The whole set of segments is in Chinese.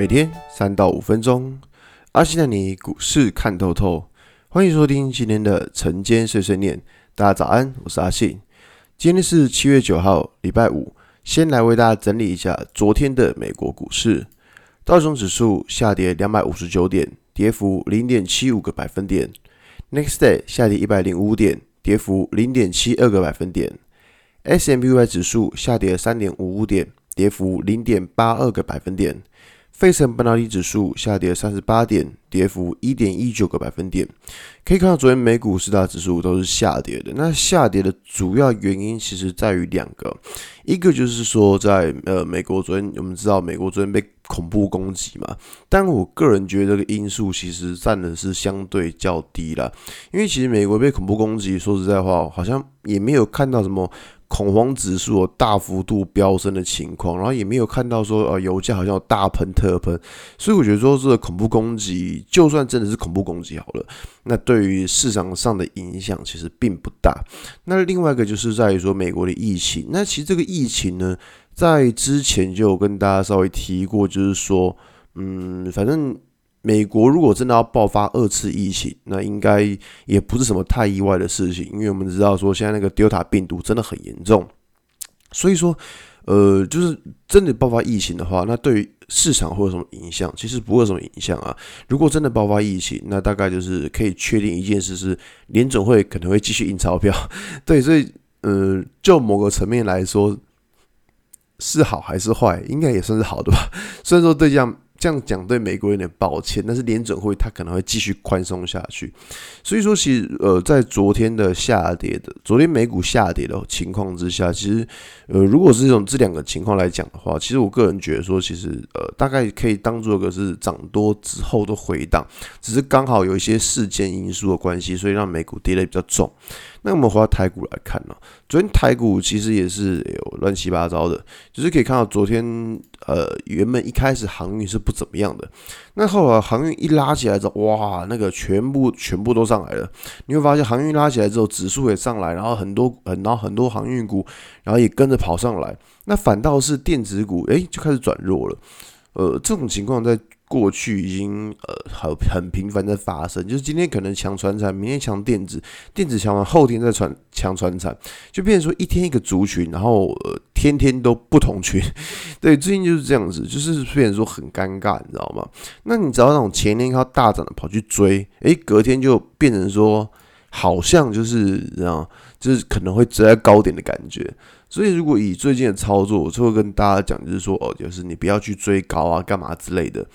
每天三到五分钟，阿信带你股市看透透。欢迎收听今天的晨间碎碎念。大家早安，我是阿信。今天是七月九号，礼拜五。先来为大家整理一下昨天的美国股市。道琼指数下跌两百五十九点，跌幅零点七五个百分点。Next day 下跌一百零五点，跌幅零点七二个百分点。S&P 五百指数下跌三点五五点，跌幅零点八二个百分点。费城半导体指数下跌三十八点，跌幅一点一九个百分点。可以看到，昨天美股四大指数都是下跌的。那下跌的主要原因其实在于两个，一个就是说在，呃美国昨天，我们知道美国昨天被恐怖攻击嘛。但我个人觉得这个因素其实占的是相对较低了，因为其实美国被恐怖攻击，说实在话，好像也没有看到什么。恐慌指数有大幅度飙升的情况，然后也没有看到说呃油价好像有大喷特喷，所以我觉得说这个恐怖攻击，就算真的是恐怖攻击好了，那对于市场上的影响其实并不大。那另外一个就是在于说美国的疫情，那其实这个疫情呢，在之前就有跟大家稍微提过，就是说，嗯，反正。美国如果真的要爆发二次疫情，那应该也不是什么太意外的事情，因为我们知道说现在那个 Delta 病毒真的很严重，所以说，呃，就是真的爆发疫情的话，那对于市场会有什么影响？其实不会有什么影响啊。如果真的爆发疫情，那大概就是可以确定一件事是，联总会可能会继续印钞票。对，所以，呃，就某个层面来说，是好还是坏，应该也算是好的吧。虽然说对这样。这样讲对美国有点抱歉，但是联准会它可能会继续宽松下去，所以说其实呃在昨天的下跌的，昨天美股下跌的情况之下，其实呃如果是这种这两个情况来讲的话，其实我个人觉得说，其实呃大概可以当做一个是涨多之后的回档，只是刚好有一些事件因素的关系，所以让美股跌得比较重。那我们回到台股来看呢，昨天台股其实也是有乱七八糟的，就是可以看到昨天呃原本一开始航运是不怎么样的，那后来航运一拉起来之后，哇，那个全部全部都上来了，你会发现航运拉起来之后，指数也上来，然后很多很然后很多航运股，然后也跟着跑上来，那反倒是电子股诶就开始转弱了，呃这种情况在。过去已经呃很很频繁的发生，就是今天可能抢传产，明天抢电子，电子抢完后天再传抢传产，就变成说一天一个族群，然后呃天天都不同群，对，最近就是这样子，就是变成说很尴尬，你知道吗？那你只要那种前天靠大涨的跑去追，诶，隔天就变成说好像就是这样，就是可能会追在高点的感觉。所以，如果以最近的操作，我就会跟大家讲，就是说，哦，就是你不要去追高啊，干嘛之类的。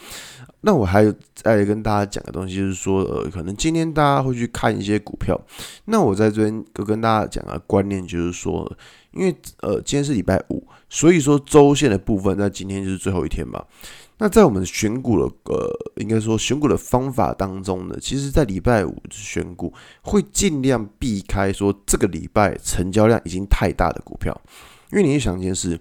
那我还有再跟大家讲的东西，就是说，呃，可能今天大家会去看一些股票。那我在这边就跟大家讲的观念，就是说，因为呃，今天是礼拜五，所以说周线的部分在今天就是最后一天嘛。那在我们选股的呃，应该说选股的方法当中呢，其实，在礼拜五选股会尽量避开说这个礼拜成交量已经太大的股票，因为你想一件事，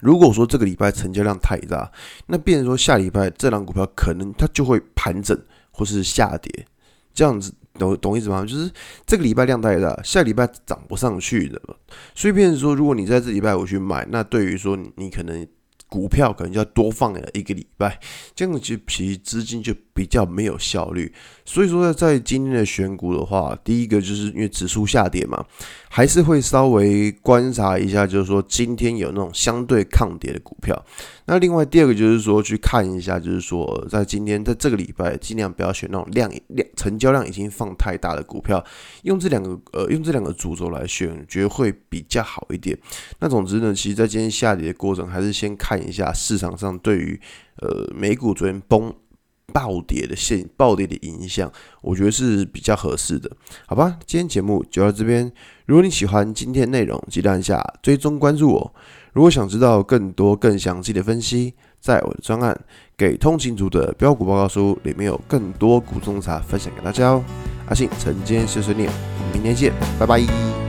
如果说这个礼拜成交量太大，那变成说下礼拜这档股票可能它就会盘整或是下跌，这样子懂懂意思吗？就是这个礼拜量太大，下礼拜涨不上去的，所以变成说，如果你在这礼拜五去买，那对于说你可能。股票可能就要多放了一个礼拜，这样子其实资金就比较没有效率。所以说，在今天的选股的话，第一个就是因为指数下跌嘛，还是会稍微观察一下，就是说今天有那种相对抗跌的股票。那另外第二个就是说去看一下，就是说在今天在这个礼拜，尽量不要选那种量量成交量已经放太大的股票，用这两个呃用这两个主轴来选，觉得会比较好一点。那总之呢，其实在今天下跌的过程，还是先看一下市场上对于呃美股昨天崩。暴跌的现暴跌的影响，我觉得是比较合适的，好吧？今天节目就到这边。如果你喜欢今天内容，记得按下追踪关注我。如果想知道更多更详细的分析，在我的专案《给通勤族的标股报告书》里面有更多股中茶分享给大家哦。阿信晨间碎碎念，我们明天见，拜拜。